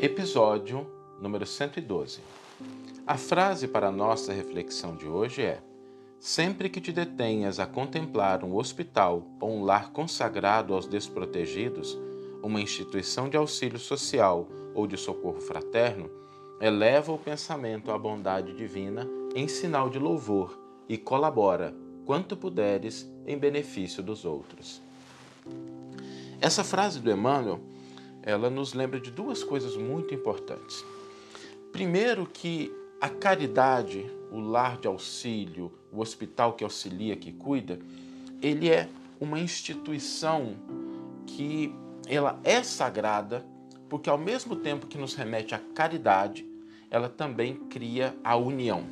Episódio número 112. A frase para a nossa reflexão de hoje é: Sempre que te detenhas a contemplar um hospital ou um lar consagrado aos desprotegidos, uma instituição de auxílio social ou de socorro fraterno, eleva o pensamento à bondade divina em sinal de louvor e colabora, quanto puderes, em benefício dos outros. Essa frase do Emmanuel ela nos lembra de duas coisas muito importantes. Primeiro, que a caridade, o lar de auxílio, o hospital que auxilia, que cuida, ele é uma instituição que ela é sagrada, porque ao mesmo tempo que nos remete à caridade, ela também cria a união.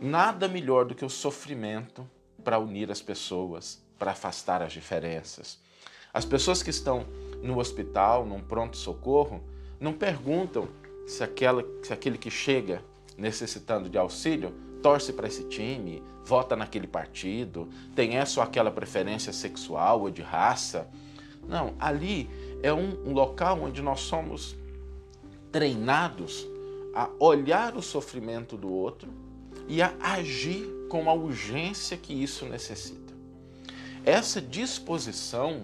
Nada melhor do que o sofrimento para unir as pessoas, para afastar as diferenças. As pessoas que estão no hospital, num pronto-socorro, não perguntam se, aquela, se aquele que chega necessitando de auxílio torce para esse time, vota naquele partido, tem essa ou aquela preferência sexual ou de raça. Não, ali é um, um local onde nós somos treinados a olhar o sofrimento do outro e a agir com a urgência que isso necessita. Essa disposição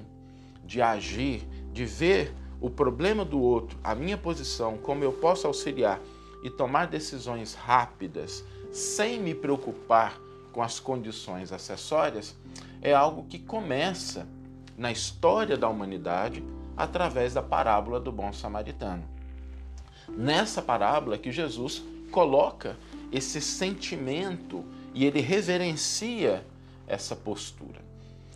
de agir de ver o problema do outro, a minha posição, como eu posso auxiliar e tomar decisões rápidas sem me preocupar com as condições acessórias, é algo que começa na história da humanidade através da parábola do bom samaritano. Nessa parábola que Jesus coloca esse sentimento e ele reverencia essa postura.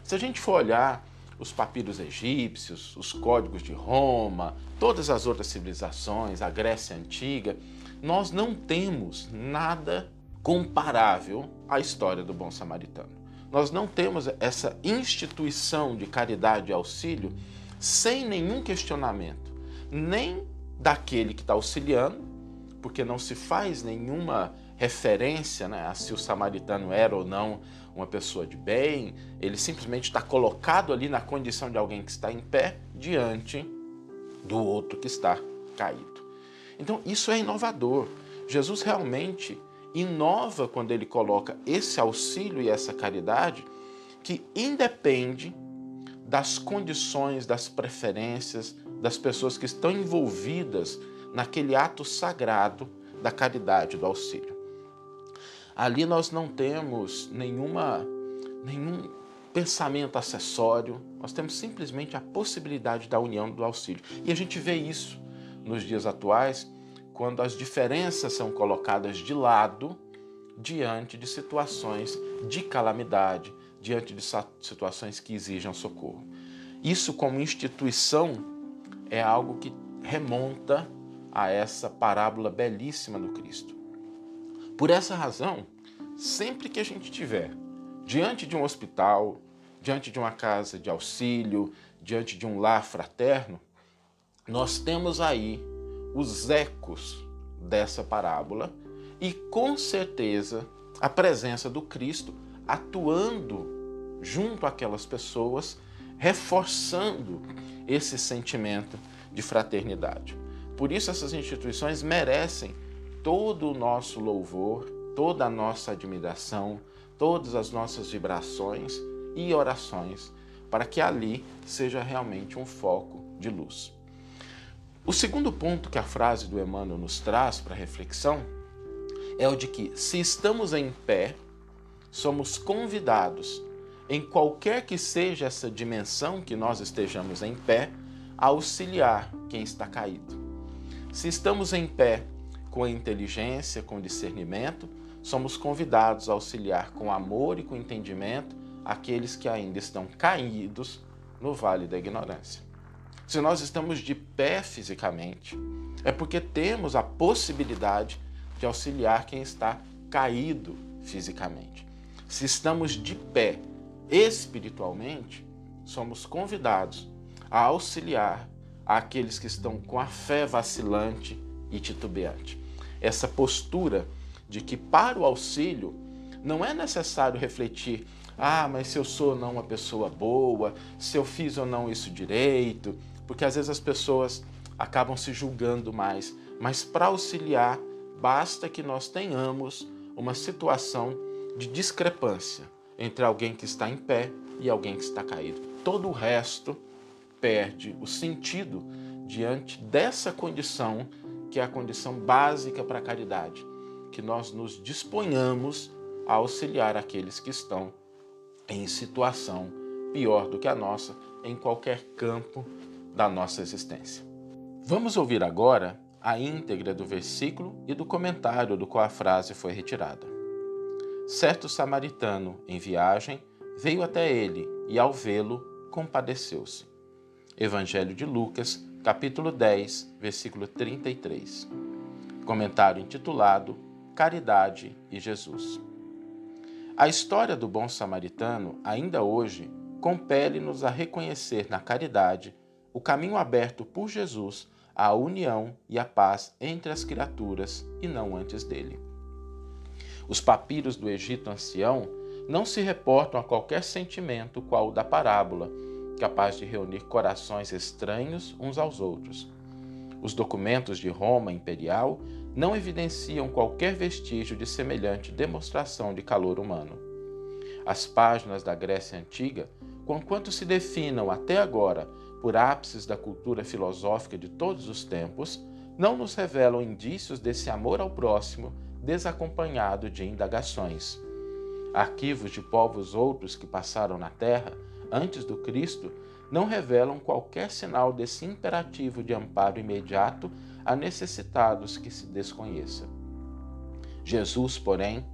Se a gente for olhar os papiros egípcios, os códigos de Roma, todas as outras civilizações, a Grécia Antiga, nós não temos nada comparável à história do bom samaritano. Nós não temos essa instituição de caridade e auxílio sem nenhum questionamento, nem daquele que está auxiliando, porque não se faz nenhuma referência né, a se o samaritano era ou não uma pessoa de bem, ele simplesmente está colocado ali na condição de alguém que está em pé diante do outro que está caído. Então isso é inovador. Jesus realmente inova quando ele coloca esse auxílio e essa caridade que independe das condições, das preferências das pessoas que estão envolvidas naquele ato sagrado da caridade, do auxílio. Ali nós não temos nenhuma, nenhum pensamento acessório, nós temos simplesmente a possibilidade da união do auxílio. E a gente vê isso nos dias atuais, quando as diferenças são colocadas de lado diante de situações de calamidade, diante de situações que exijam socorro. Isso, como instituição, é algo que remonta a essa parábola belíssima do Cristo. Por essa razão, sempre que a gente tiver diante de um hospital, diante de uma casa de auxílio, diante de um lar fraterno, nós temos aí os ecos dessa parábola e com certeza a presença do Cristo atuando junto àquelas pessoas, reforçando esse sentimento de fraternidade. Por isso essas instituições merecem todo o nosso louvor, toda a nossa admiração, todas as nossas vibrações e orações, para que ali seja realmente um foco de luz. O segundo ponto que a frase do Emmanuel nos traz para reflexão é o de que, se estamos em pé, somos convidados, em qualquer que seja essa dimensão que nós estejamos em pé, a auxiliar quem está caído. Se estamos em pé com inteligência, com discernimento, somos convidados a auxiliar com amor e com entendimento aqueles que ainda estão caídos no vale da ignorância. Se nós estamos de pé fisicamente, é porque temos a possibilidade de auxiliar quem está caído fisicamente. Se estamos de pé espiritualmente, somos convidados a auxiliar aqueles que estão com a fé vacilante e titubeante essa postura de que para o auxílio não é necessário refletir, ah, mas se eu sou ou não uma pessoa boa, se eu fiz ou não isso direito, porque às vezes as pessoas acabam se julgando mais, mas para auxiliar, basta que nós tenhamos uma situação de discrepância entre alguém que está em pé e alguém que está caído. Todo o resto perde o sentido diante dessa condição, que é a condição básica para a caridade, que nós nos disponhamos a auxiliar aqueles que estão em situação pior do que a nossa em qualquer campo da nossa existência. Vamos ouvir agora a íntegra do versículo e do comentário do qual a frase foi retirada. Certo samaritano, em viagem, veio até ele e, ao vê-lo, compadeceu-se. Evangelho de Lucas, capítulo 10, versículo 33. Comentário intitulado Caridade e Jesus. A história do bom samaritano, ainda hoje, compele-nos a reconhecer na caridade o caminho aberto por Jesus à união e à paz entre as criaturas e não antes dele. Os papiros do Egito ancião não se reportam a qualquer sentimento qual o da parábola, capaz de reunir corações estranhos uns aos outros. Os documentos de Roma imperial não evidenciam qualquer vestígio de semelhante demonstração de calor humano. As páginas da Grécia Antiga, conquanto se definam até agora por ápices da cultura filosófica de todos os tempos, não nos revelam indícios desse amor ao próximo desacompanhado de indagações. Arquivos de povos outros que passaram na Terra antes do Cristo não revelam qualquer sinal desse imperativo de amparo imediato a necessitados que se desconheça. Jesus, porém,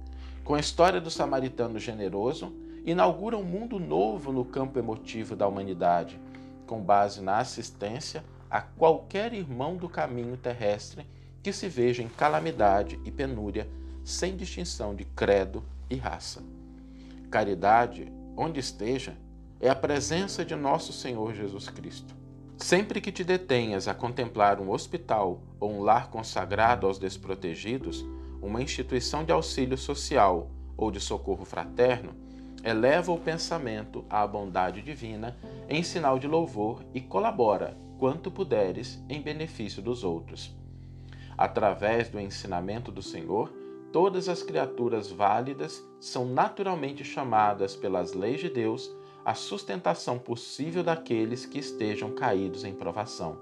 com a história do samaritano generoso, inaugura um mundo novo no campo emotivo da humanidade, com base na assistência a qualquer irmão do caminho terrestre que se veja em calamidade e penúria, sem distinção de credo e raça. Caridade, onde esteja, é a presença de nosso Senhor Jesus Cristo. Sempre que te detenhas a contemplar um hospital ou um lar consagrado aos desprotegidos, uma instituição de auxílio social ou de socorro fraterno, eleva o pensamento à bondade divina em sinal de louvor e colabora, quanto puderes, em benefício dos outros. Através do ensinamento do Senhor, todas as criaturas válidas são naturalmente chamadas pelas leis de Deus à sustentação possível daqueles que estejam caídos em provação.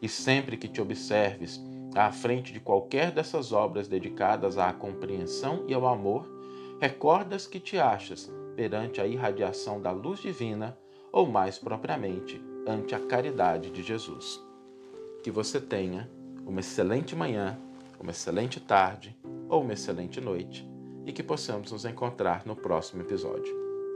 E sempre que te observes à frente de qualquer dessas obras dedicadas à compreensão e ao amor, recordas que te achas perante a irradiação da luz divina, ou mais propriamente, ante a caridade de Jesus. Que você tenha uma excelente manhã, uma excelente tarde ou uma excelente noite e que possamos nos encontrar no próximo episódio.